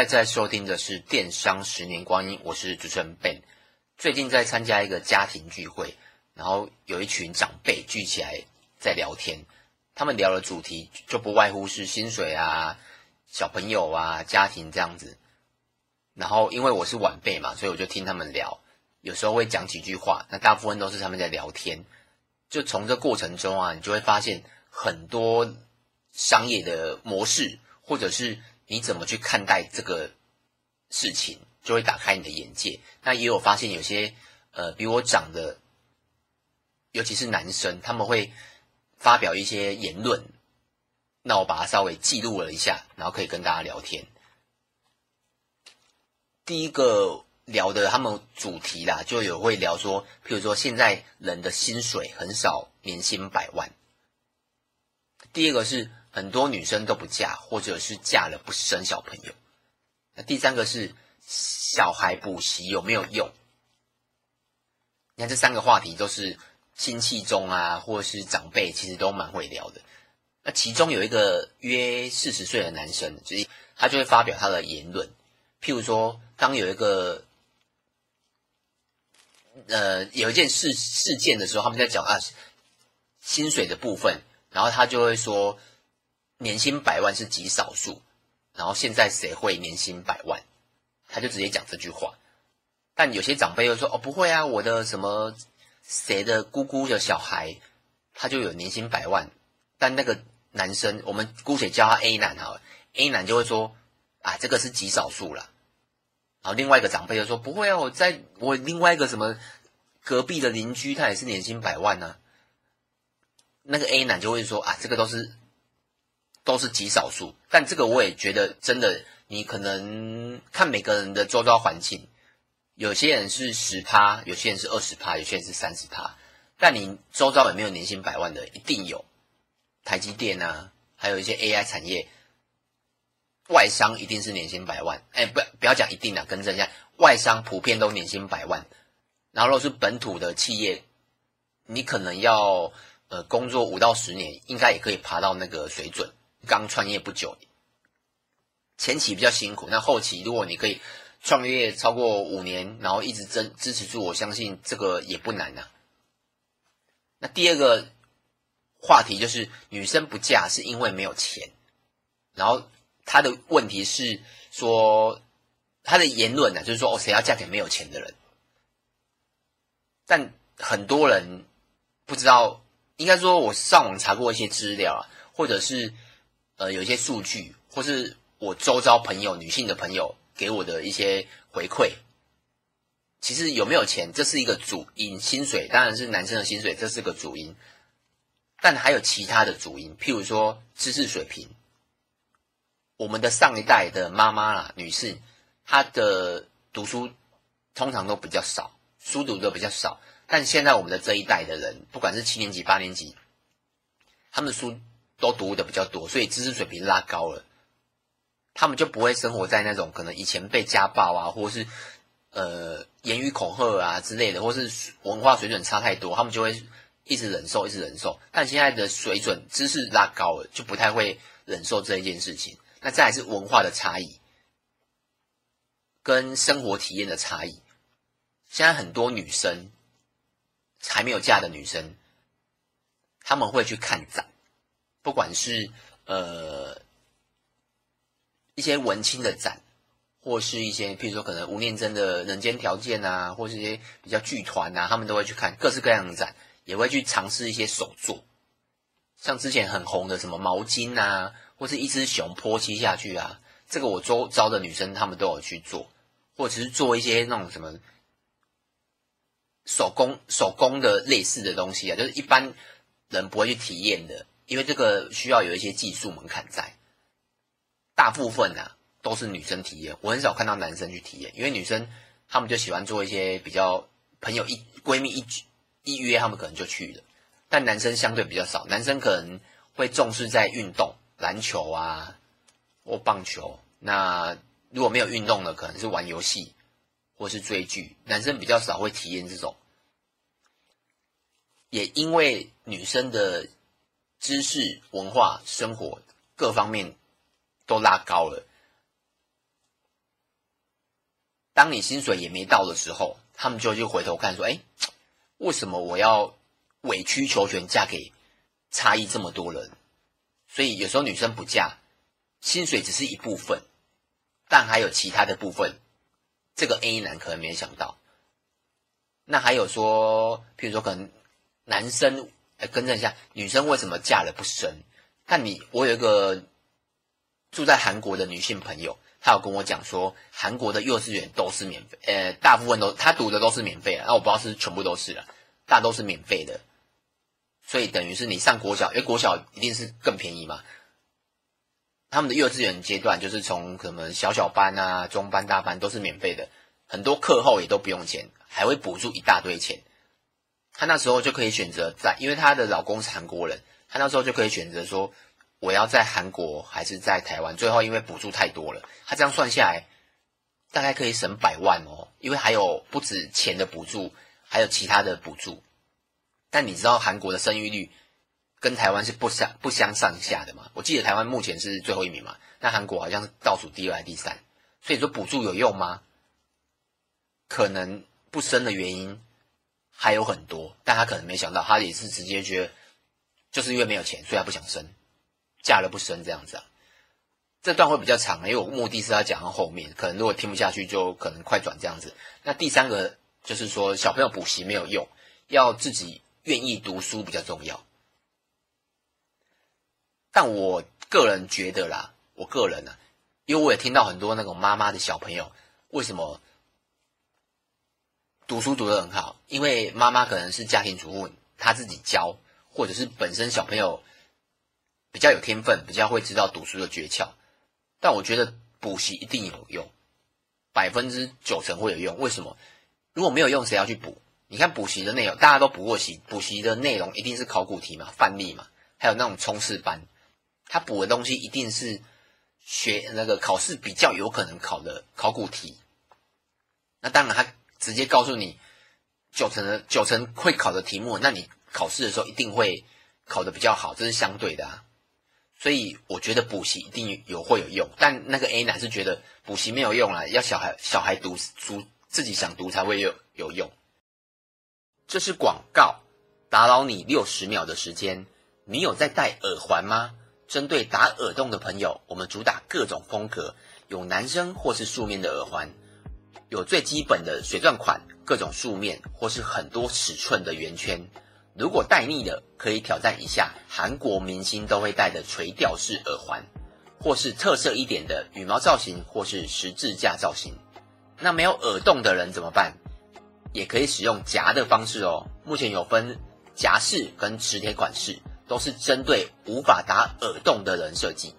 在在收听的是《电商十年光阴》，我是主持人 Ben。最近在参加一个家庭聚会，然后有一群长辈聚起来在聊天，他们聊的主题就不外乎是薪水啊、小朋友啊、家庭这样子。然后因为我是晚辈嘛，所以我就听他们聊，有时候会讲几句话。那大部分都是他们在聊天，就从这过程中啊，你就会发现很多商业的模式，或者是。你怎么去看待这个事情，就会打开你的眼界。那也有发现有些呃比我长的，尤其是男生，他们会发表一些言论。那我把它稍微记录了一下，然后可以跟大家聊天。第一个聊的他们主题啦，就有会聊说，譬如说现在人的薪水很少，年薪百万。第二个是。很多女生都不嫁，或者是嫁了不生小朋友。那第三个是小孩补习有没有用？你看这三个话题都是亲戚中啊，或者是长辈，其实都蛮会聊的。那其中有一个约四十岁的男生，就是他就会发表他的言论，譬如说，当有一个呃有一件事事件的时候，他们在讲啊薪水的部分，然后他就会说。年薪百万是极少数，然后现在谁会年薪百万？他就直接讲这句话。但有些长辈又说：“哦，不会啊，我的什么谁的姑姑的小孩，他就有年薪百万。”但那个男生，我们姑且叫他 A 男好了，A 男就会说：“啊，这个是极少数了。”然后另外一个长辈就说：“不会啊，我在我另外一个什么隔壁的邻居，他也是年薪百万呢。”那个 A 男就会说：“啊，这个都是。”都是极少数，但这个我也觉得真的，你可能看每个人的周遭环境，有些人是十趴，有些人是二十趴，有些人是三十趴，但你周遭有没有年薪百万的？一定有，台积电啊，还有一些 AI 产业，外商一定是年薪百万。哎，不，不要讲一定的，更正一下，外商普遍都年薪百万。然后如果是本土的企业，你可能要呃工作五到十年，应该也可以爬到那个水准。刚创业不久，前期比较辛苦，那后期如果你可以创业超过五年，然后一直支支持住，我相信这个也不难呐、那第二个话题就是女生不嫁是因为没有钱，然后她的问题是说她的言论呢、就是说哦，谁要嫁给没有钱的人？但很多人不知道，应该说我上网查过一些资料啊，或者是。呃，有一些数据，或是我周遭朋友、女性的朋友给我的一些回馈，其实有没有钱，这是一个主因；薪水当然是男生的薪水，这是个主因。但还有其他的主因，譬如说知识水平。我们的上一代的妈妈啦，女士，她的读书通常都比较少，书读的比较少。但现在我们的这一代的人，不管是七年级、八年级，他们的书。都读的比较多，所以知识水平拉高了，他们就不会生活在那种可能以前被家暴啊，或是呃言语恐吓啊之类的，或是文化水准差太多，他们就会一直忍受，一直忍受。但现在的水准知识拉高了，就不太会忍受这一件事情。那再来是文化的差异，跟生活体验的差异。现在很多女生还没有嫁的女生，他们会去看展。不管是呃一些文青的展，或是一些譬如说可能吴念真的人间条件啊，或是一些比较剧团啊，他们都会去看各式各样的展，也会去尝试一些手作，像之前很红的什么毛巾啊，或是一只熊泼漆下去啊，这个我周遭的女生她们都有去做，或者是做一些那种什么手工手工的类似的东西啊，就是一般人不会去体验的。因为这个需要有一些技术门槛在，大部分呢、都是女生体验，我很少看到男生去体验，因为女生她们就喜欢做一些比较朋友一闺蜜一一约，她们可能就去了，但男生相对比较少，男生可能会重视在运动，篮球啊或棒球，那如果没有运动的，可能是玩游戏或是追剧，男生比较少会体验这种，也因为女生的。知识、文化、生活各方面都拉高了，当你薪水也没到的时候，他们就就回头看说，哎，为什么我要委曲求全嫁给差异这么多人？所以有时候女生不嫁，薪水只是一部分，但还有其他的部分，这个 A 男可能没想到。那还有说，譬如说可能男生，哎，更正一下，女生为什么嫁了不生？但你，我有一个住在韩国的女性朋友。她有跟我讲说，韩国的幼稚园都是免费，呃，大部分都她读的都是免费的，那我不知道是全部都是了，大都是免费的，所以等于是你上国小，因为国小一定是更便宜嘛。他们的幼稚园阶段就是从可能小小班啊、中班、大班都是免费的，很多课后也都不用钱，还会补助一大堆钱。她那时候就可以选择在，因为她的老公是韩国人，她那时候就可以选择说。我要在韩国还是在台湾？最后因为补助太多了，她这样算下来，大概可以省百万哦。因为还有不止钱的补助，还有其他的补助。但你知道韩国的生育率跟台湾是不相不相上下的吗？我记得台湾目前是最后一名嘛，那韩国好像是倒数第二还是第三。所以说补助有用吗？可能不生的原因还有很多，但他可能没想到，他也是直接觉得就是因为没有钱，所以他不想生。嫁了不生这样子啊，这段会比较长，因为我目的是要讲到后面，可能如果听不下去，就可能快转这样子。那第三个就是说，小朋友补习没有用，要自己愿意读书比较重要。但我个人觉得啦，我个人呢、啊，因为我也听到很多那种妈妈的小朋友，为什么读书读得很好？因为妈妈可能是家庭主妇，她自己教，或者是本身小朋友。比较有天分，比较会知道读书的诀窍，但我觉得补习一定有用，百分之九成会有用。为什么？如果没有用，谁要去补？你看补习的内容，大家都补过习，补习的内容一定是考古题嘛、范例嘛，还有那种冲刺班，他补的东西一定是学那个考试比较有可能考的考古题。那当然，他直接告诉你九成的九成会考的题目，那你考试的时候一定会考得比较好，这是相对的啊。所以我觉得补习一定有会有用，但那个 A 男是觉得补习没有用啦，要小孩小孩读书自己想读才会有有用。这是广告，打扰你六十秒的时间。你有在戴耳环吗？针对打耳洞的朋友，我们主打各种风格，有男生或是素面的耳环，有最基本的水钻款，各种素面或是很多尺寸的圆圈。如果戴腻了，可以挑战一下韩国明星都会戴的垂吊式耳环，或是特色一点的羽毛造型，或是十字架造型。那没有耳洞的人怎么办？也可以使用夹的方式哦。目前有分夹式跟磁铁款式，都是针对无法打耳洞的人设计。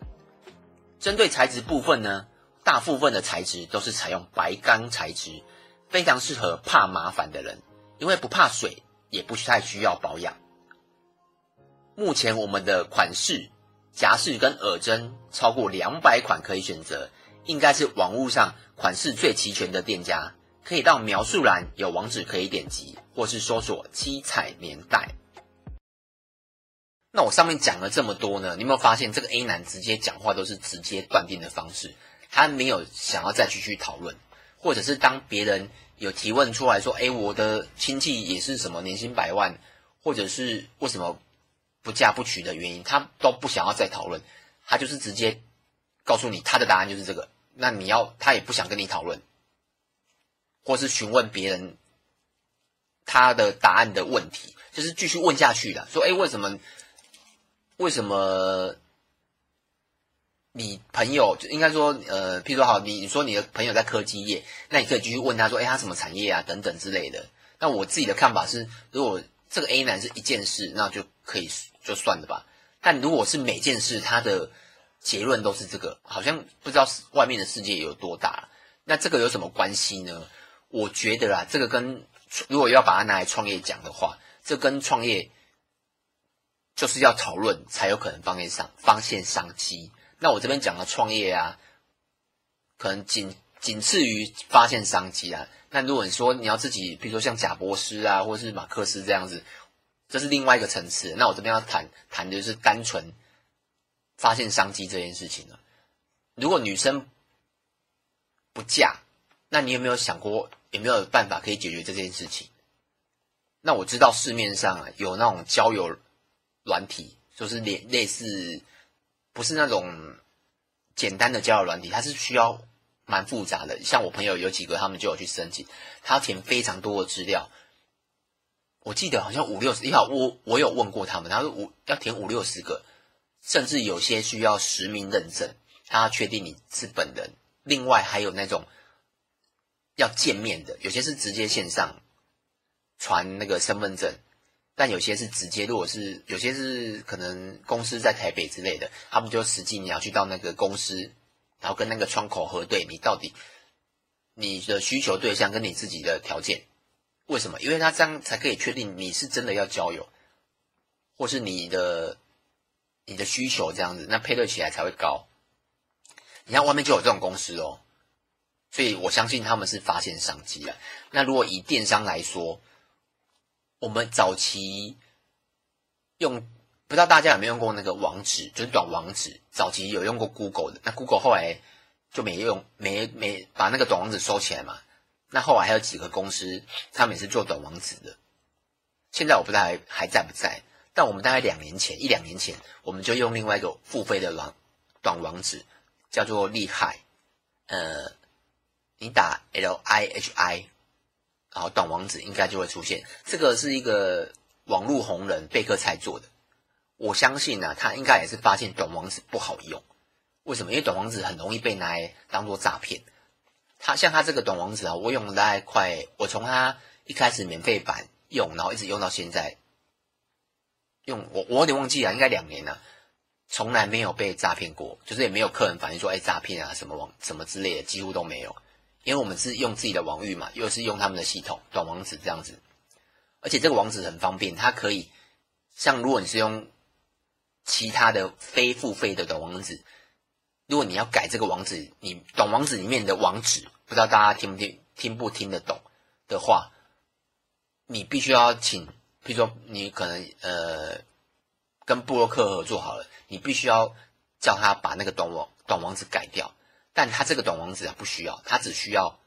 针对材质部分呢，大部分的材质都是采用白钢材质，非常适合怕麻烦的人，因为不怕水。也不太需要保养。目前我们的款式、夹式跟耳针超过两百款可以选择，应该是网络上款式最齐全的店家。可以到描述栏有网址可以点击，或是搜索七彩年代。那我上面讲了这么多呢，你有没有发现这个 A 男直接讲话都是直接断定的方式？他没有想要再继续讨论，或者是当别人。有提问出来说：“哎，我的亲戚也是什么年薪百万，或者是为什么不嫁不娶的原因，他都不想要再讨论，他就是直接告诉你他的答案就是这个。那你要他也不想跟你讨论，或是询问别人他的答案的问题，就是继续问下去的，说：哎，为什么？为什么？”你朋友就应该说，呃，譬如说好，你你说你的朋友在科技业，那你可以继续问他说，哎，他什么产业啊，等等之类的。那我自己的看法是，如果这个 A 男是一件事，那就可以就算了吧。但如果是每件事，他的结论都是这个，好像不知道外面的世界有多大。那这个有什么关系呢？我觉得啊，这个跟如果要把它拿来创业讲的话，这跟创业就是要讨论才有可能发现商发现商机。那我这边讲的创业啊，可能仅仅次于发现商机啊。那如果你说你要自己，比如说像贾博斯啊，或者是马克思这样子，这是另外一个层次。那我这边要谈谈的就是单纯发现商机这件事情了。如果女生不嫁，那你有没有想过，有没有办法可以解决这件事情？那我知道市面上啊有那种交友软体，就是类类似，不是那种简单的交友软体，它是需要蛮复杂的。像我朋友有几个，他们就有去申请，他要填非常多的资料。我记得好像五六十，好，我我有问过他们，他说五要填五六十个，甚至有些需要实名认证，他要确定你是本人。另外还有那种要见面的，有些是直接线上。传那个身份证，但有些是直接，如果是有些是可能公司在台北之类的，他们就实际你要去到那个公司，然后跟那个窗口核对你到底你的需求对象跟你自己的条件，为什么？因为他这样才可以确定你是真的要交友，或是你的你的需求这样子，那配对起来才会高。你看外面就有这种公司哦，所以我相信他们是发现商机了。那如果以电商来说，我们早期用，不知道大家有没有用过那个网址，就是短网址。早期有用过 Google 的，那 Google 后来就没用，没没把那个短网址收起来嘛。那后来还有几个公司，他们也是做短网址的。现在我不知道还还在不在，但我们大概两年前，一两年前，我们就用另外一个付费的网短网址，叫做厉害。呃，你打 L I H I。然后短网址应该就会出现，这个是一个网络红人贝克菜做的，我相信呢、啊，他应该也是发现短网址不好用。为什么？因为短网址很容易被拿来当做诈骗。他像他这个短网址啊，我用了大概快，我从他一开始免费版用，然后一直用到现在，用我我有点忘记了，应该两年了，从来没有被诈骗过，就是也没有客人反映说，哎，诈骗啊什么网什么之类的，几乎都没有。因为我们是用自己的网域嘛，又是用他们的系统短网址这样子，而且这个网址很方便，它可以像如果你是用其他的非付费的短网址，如果你要改这个网址，你短网址里面的网址，不知道大家听不听听不听得懂的话，你必须要请，比如说你可能呃跟布洛克合作好了，你必须要叫他把那个短网短网址改掉。但他这个短网址啊，不需要，他只需要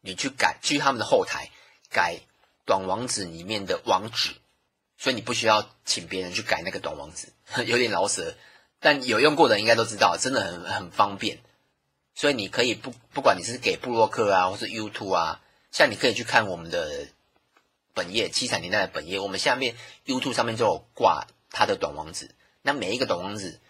你去改，去他们的后台改短网址里面的网址，所以你不需要请别人去改那个短网址，有点老舍，但有用过的人应该都知道，真的很很方便。所以你可以不不管你是给布洛克啊，或是 YouTube 啊，像你可以去看我们的本页七彩年代的本页，我们下面 YouTube 上面就有挂他的短网址，那每一个短网址。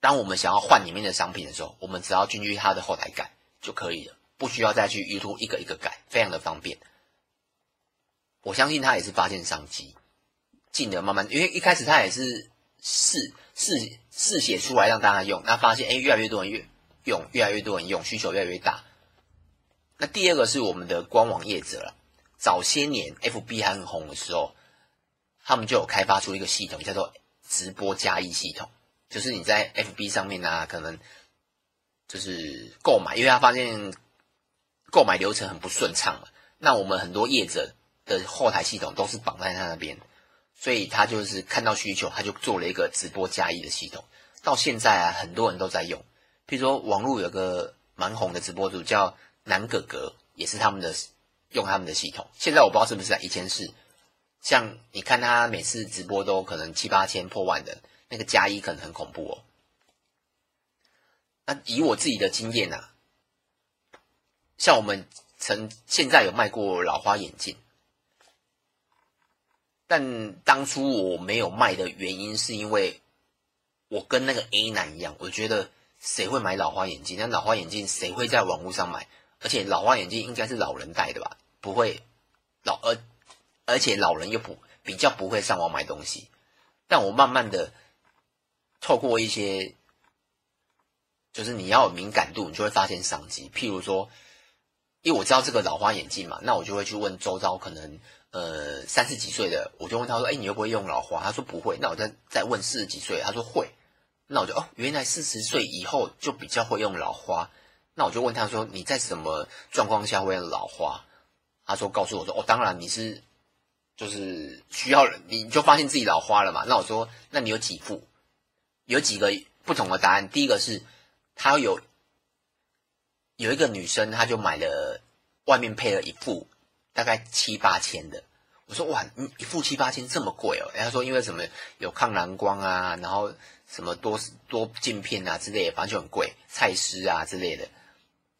当我们想要换里面的商品的时候，我们只要进去它的后台改就可以了，不需要再去 YouTube 一个一个改，非常的方便。我相信他也是发现商机，进的慢慢，因为一开始他也是试试试写出来让大家用，那发现哎，越来越多人越用，越来越多人用，需求越来越大。那第二个是我们的官网业者了，早些年 FB 还很红的时候，他们就有开发出一个系统，叫做直播加一系统。就是你在 FB 上面啊，可能就是购买，因为他发现购买流程很不顺畅嘛。那我们很多业者的后台系统都是绑在他那边，所以他就是看到需求，他就做了一个直播加一的系统。到现在啊，很多人都在用。譬如说，网络有个蛮红的直播主叫南哥哥，也是他们的用他们的系统。现在我不知道是不是，以前是。像你看他每次直播都可能七八千破万的。那个加一可能很恐怖哦。那以我自己的经验啊，像我们曾现在有卖过老花眼镜，但当初我没有卖的原因是因为我跟那个 A 男一样，我觉得谁会买老花眼镜？那老花眼镜谁会在网络上买？而且老花眼镜应该是老人戴的吧？不会老而而且老人又不比较不会上网买东西。但我慢慢的。透过一些，就是你要有敏感度，你就会发现商机。譬如说，因为我知道这个老花眼镜嘛，那我就会去问周遭可能呃三十几岁的，我就问他说：“哎，你会不会用老花？”他说不会。那我再再问四十几岁，他说会。那我就哦，原来四十岁以后就比较会用老花。那我就问他说：“你在什么状况下会用老花？”他说：“告诉我说，哦，当然你是就是需要，你就发现自己老花了嘛。”那我说：“那你有几副？”有几个不同的答案。第一个是，他有有一个女生，她就买了外面配了一副大概七八千的。我说哇，你一副七八千这么贵哦？然后说因为什么有抗蓝光啊，然后什么多多镜片啊之类的，反正就很贵，蔡司啊之类的。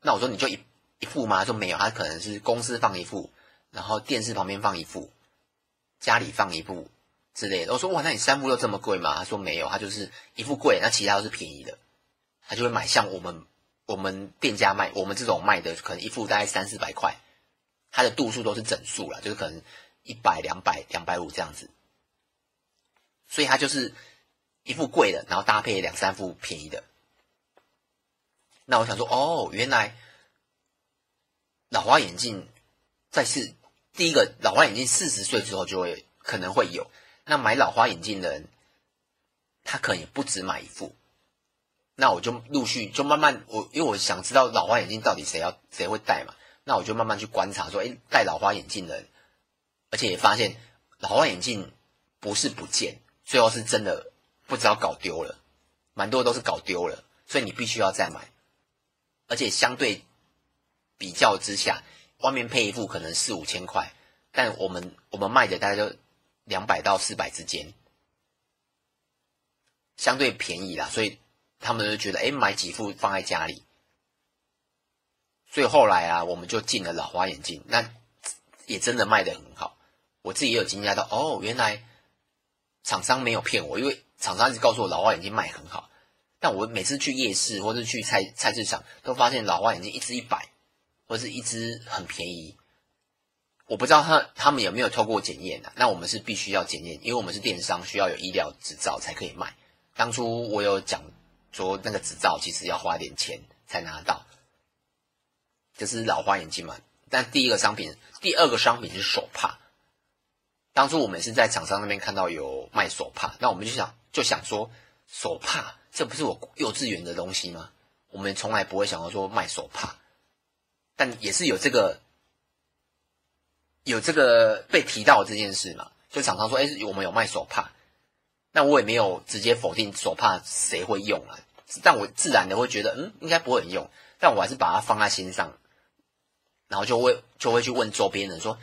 那我说你就一一副吗？他说没有，他可能是公司放一副，然后电视旁边放一副，家里放一副之类的。我说哇，那你三副都这么贵吗？他说没有，他就是一副贵，那其他都是便宜的。他就会买像我们我们店家卖我们这种卖的，可能一副大概三四百块，它的度数都是整数了，就是可能。一百、两百、两百五这样子，所以它就是一副贵的，然后搭配两三副便宜的。那我想说，哦，原来老花眼镜在是第一个老花眼镜四十岁之后就会可能会有。那买老花眼镜的人，他可能也不止买一副。那我就陆续就慢慢，我因为我想知道老花眼镜到底谁要谁会戴嘛，那我就慢慢去观察说，诶，戴老花眼镜的人。而且也发现老花眼镜不是不见，最后是真的不知道搞丢了，蛮多都是搞丢了，所以你必须要再买。而且相对比较之下，外面配一副可能四五千块，但我们我们卖的大概就两百到四百之间，相对便宜啦，所以他们就觉得，哎，买几副放在家里。所以后来啊，我们就进了老花眼镜，那也真的卖得很好。我自己也有惊讶到，哦，原来厂商没有骗我，因为厂商一直告诉我老花眼镜卖很好，但我每次去夜市或者去菜菜市场，都发现老花眼镜一支一百，或者是一支很便宜。我不知道他他们有没有透过检验啊？那我们是必须要检验，因为我们是电商，需要有医疗执照才可以卖。当初我有讲说，那个执照其实要花点钱才拿到，这是老花眼镜嘛。但第一个商品，第二个商品是手帕。当初我们是在厂商那边看到有卖手帕，那我们就想就想说，手帕这不是我幼稚园的东西吗？我们从来不会想到说卖手帕，但也是有这个有这个被提到这件事嘛。就厂商说，哎，我们有卖手帕，那我也没有直接否定手帕谁会用啊，但我自然的会觉得，嗯，应该不会用，但我还是把它放在心上，然后就会就会去问周边人说。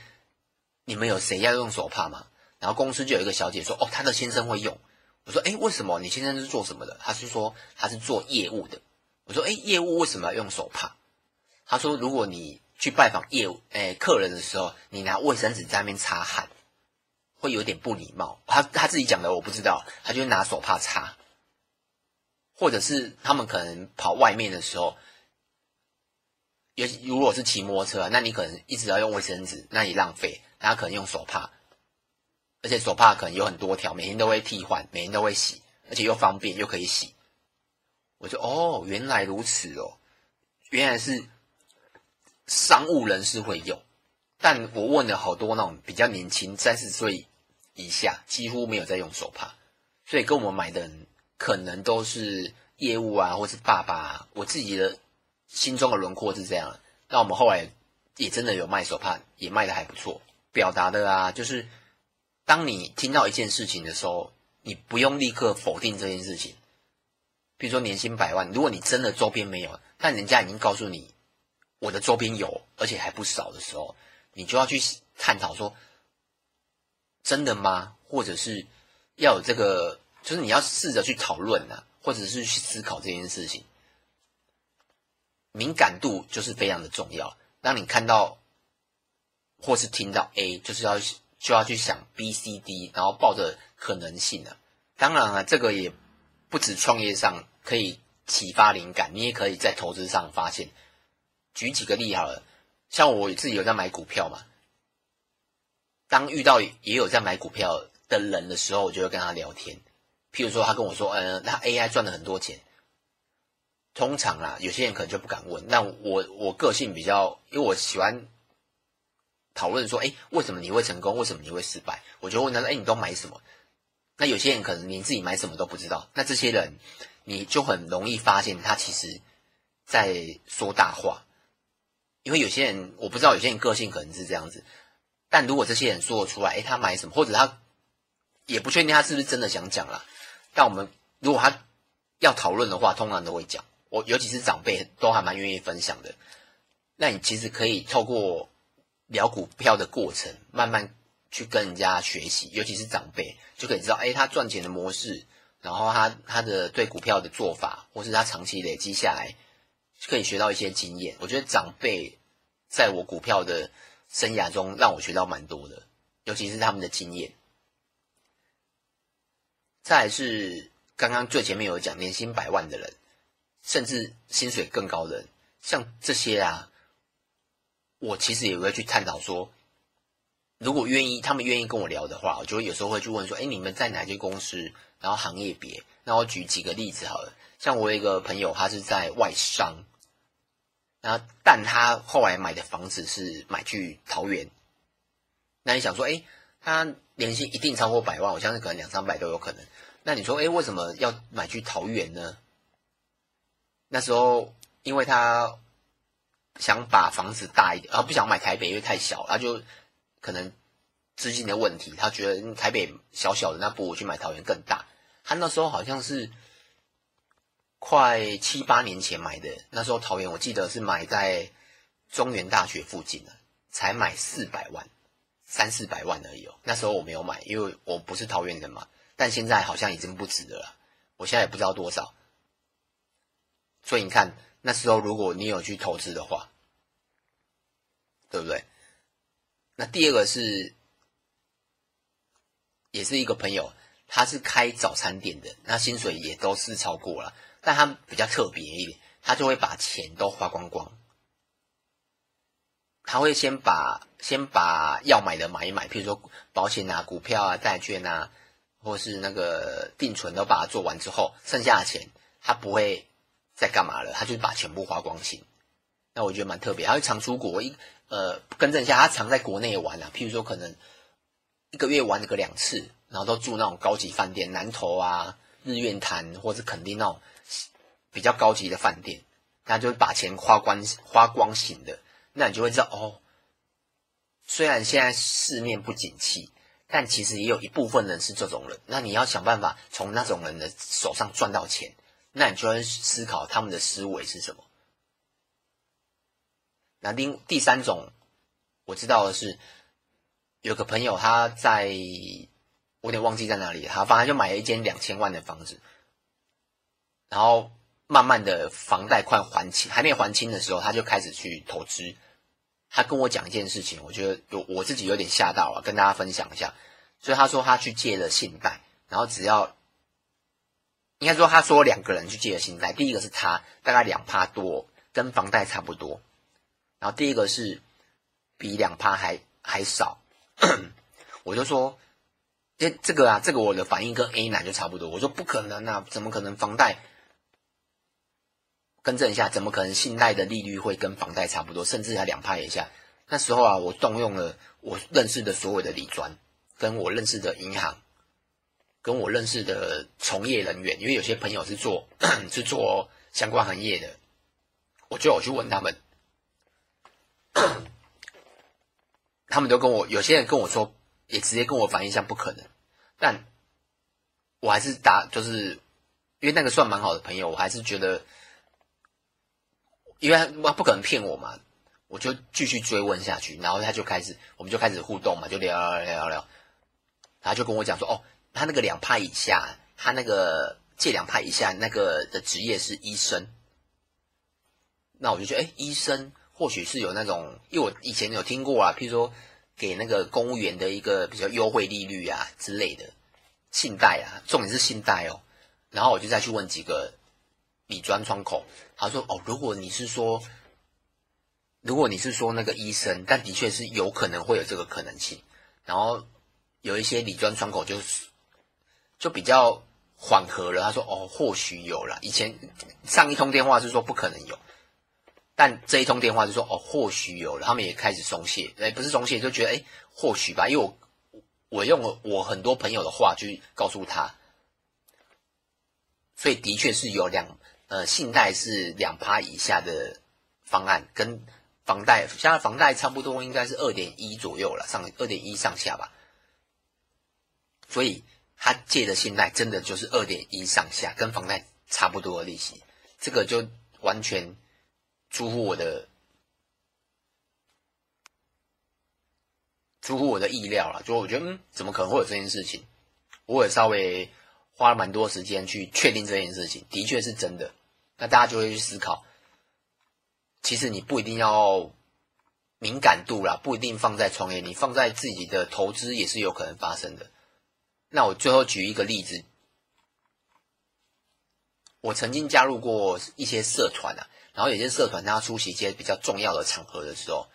你们有谁要用手帕吗？然后公司就有一个小姐说：“哦，她的先生会用。”我说：“诶，为什么？你先生是做什么的？”她是说：“他是做业务的。”我说：“诶，业务为什么要用手帕？”她说：“如果你去拜访业务诶客人的时候，你拿卫生纸在那边擦汗，会有点不礼貌。”他他自己讲的，我不知道，他就拿手帕擦，或者是他们可能跑外面的时候。也如果是骑摩托车，那你可能一直要用卫生纸，那你浪费。那可能用手帕，而且手帕可能有很多条，每天都会替换，每天都会洗，而且又方便又可以洗。我就哦，原来如此哦，原来是商务人士会用。但我问了好多那种比较年轻，三十岁以下，几乎没有在用手帕，所以跟我们买的人可能都是业务啊，或是爸爸啊。我自己的。心中的轮廓是这样，那我们后来也真的有卖手帕，也卖的还不错。表达的啊，就是当你听到一件事情的时候，你不用立刻否定这件事情。比如说年薪百万，如果你真的周边没有，但人家已经告诉你我的周边有，而且还不少的时候，你就要去探讨说，真的吗？或者是要有这个，就是你要试着去讨论啊，或者是去思考这件事情。敏感度就是非常的重要。当你看到或是听到 A，就是要就要去想 B、C、D，然后抱着可能性的。当然啊，这个也不止创业上可以启发灵感，你也可以在投资上发现。举几个例好了，像我自己有在买股票嘛。当遇到也有在买股票的人的时候，我就会跟他聊天。譬如说，他跟我说：“嗯，他 AI 赚了很多钱。”通常啦，有些人可能就不敢问。那我我个性比较，因为我喜欢讨论说，哎，为什么你会成功？为什么你会失败？我就问他说，哎，你都买什么？那有些人可能连自己买什么都不知道。那这些人，你就很容易发现他其实在说大话。因为有些人我不知道，有些人个性可能是这样子。但如果这些人说得出来，哎，他买什么，或者他也不确定他是不是真的想讲啦。但我们如果他要讨论的话，通常都会讲。我尤其是长辈都还蛮愿意分享的。那你其实可以透过聊股票的过程，慢慢去跟人家学习，尤其是长辈，就可以知道，哎，他赚钱的模式，然后他他的对股票的做法，或是他长期累积下来，可以学到一些经验。我觉得长辈在我股票的生涯中，让我学到蛮多的，尤其是他们的经验。再是刚刚最前面有讲年薪百万的人，甚至薪水更高的人，像这些啊，我其实也会去探讨说，如果愿意，他们愿意跟我聊的话，我就会有时候会去问说，哎，你们在哪间公司？然后行业别，那我举几个例子好了。像我有一个朋友，他是在外商，然后但他后来买的房子是买去桃园。那你想说，哎，他年薪一定超过百万，我相信可能两三百都有可能。那你说，哎，为什么要买去桃园呢？那时候，因为他想把房子大一点，然后不想买台北，因为太小，他就可能资金的问题，他觉得台北小小的，那不如去买桃园更大。他那时候好像是快七八年前买的，那时候桃园我记得是买在中原大学附近的，才买四百万，三四百万而已哦。那时候我没有买，因为我不是桃园人嘛。但现在好像已经不值得了，我现在也不知道多少。所以你看，那时候如果你有去投资的话，对不对？那第二个是，也是一个朋友，他是开早餐店的，那薪水也都是超过了，但他比较特别一点，他就会把钱都花光光。他会先把先把要买的买一买，譬如说保险啊、股票啊、债券啊。或是那个定存都把它做完之后，剩下的钱他不会再干嘛了，他就把全部花光钱。那我觉得蛮特别，他会常出国，一呃更正一下，他常在国内玩啊。譬如说，可能一个月玩个两次，然后都住那种高级饭店，南投啊、日月潭或是垦丁那种比较高级的饭店，他就把钱花光花光型的。那你就会知道哦，虽然现在市面不景气。但其实也有一部分人是这种人，那你要想办法从那种人的手上赚到钱，那你就要思考他们的思维是什么。那另第三种，我知道的是，有个朋友他在，我有点忘记在哪里，他反正就买了一间两千万的房子，然后慢慢的房贷快还清，还没还清的时候，他就开始去投资。他跟我讲一件事情，我觉得有我自己有点吓到了，跟大家分享一下。所以他说他去借了信贷，然后只要应该说他说两个人去借了信贷，第一个是他大概两趴多，跟房贷差不多，然后第一个是比两趴还还少。我就说这这个啊，这个我的反应跟 A 男就差不多。我说不可能啊，怎么可能房贷？更正一下，怎么可能信贷的利率会跟房贷差不多，甚至还两派一下？那时候啊，我动用了我认识的所有的理专，跟我认识的银行，跟我认识的从业人员，因为有些朋友是做是做相关行业的，我就有去问他们，他们都跟我，有些人跟我说，也直接跟我反映一下不可能，但我还是答，就是因为那个算蛮好的朋友，我还是觉得。因为他不可能骗我嘛，我就继续追问下去，然后他就开始，我们就开始互动嘛，就聊聊聊聊聊，他就跟我讲说，哦，他那个两派以下，他那个借两派以下那个的职业是医生，那我就觉得，哎，医生或许是有那种，因为我以前有听过啊，譬如说给那个公务员的一个比较优惠利率啊之类的信贷啊，重点是信贷哦，然后我就再去问几个。理专窗口，他说：“哦，如果你是说，如果你是说那个医生，但的确是有可能会有这个可能性。然后有一些理专窗口就是就比较缓和了。他说：哦，或许有了。以前上一通电话是说不可能有，但这一通电话是说：哦，或许有了。他们也开始松懈，哎，不是松懈，就觉得哎，或许吧。因为我我用了我很多朋友的话去告诉他，所以的确是有两。”呃，信贷是两趴以下的方案，跟房贷，现在房贷差不多应该是二点一左右了，上二点一上下吧。所以他借的信贷真的就是二点一上下，跟房贷差不多的利息。这个就完全出乎我的出乎我的意料了。就我觉得，嗯，怎么可能会有这件事情？我也稍微花了蛮多时间去确定这件事情，的确是真的。那大家就会去思考，其实你不一定要敏感度啦，不一定放在创业，你放在自己的投资也是有可能发生的。那我最后举一个例子，我曾经加入过一些社团啊，然后有些社团他出席一些比较重要的场合的时候，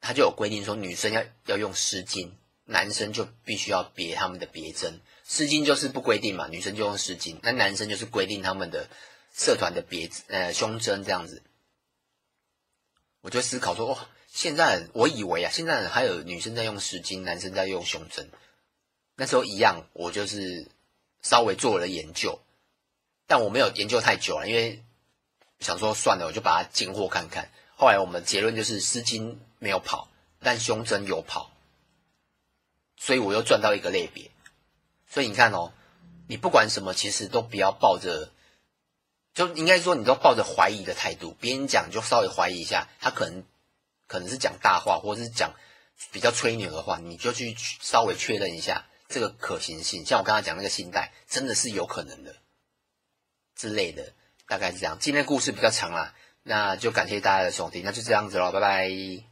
他就有规定说女生要要用湿巾，男生就必须要别他们的别针。丝巾就是不规定嘛，女生就用丝巾，那男生就是规定他们的社团的别呃胸针这样子。我就思考说，哇，现在我以为啊，现在还有女生在用丝巾，男生在用胸针。那时候一样，我就是稍微做了研究，但我没有研究太久了，因为想说算了，我就把它进货看看。后来我们结论就是丝巾没有跑，但胸针有跑，所以我又赚到一个类别。所以你看哦，你不管什么，其实都不要抱着，就应该说你都抱着怀疑的态度。别人讲就稍微怀疑一下，他可能可能是讲大话，或者是讲比较吹牛的话，你就去稍微确认一下这个可行性。像我刚才讲那个信贷，真的是有可能的之类的，大概是这样。今天故事比较长啦，那就感谢大家的收听，那就这样子喽，拜拜。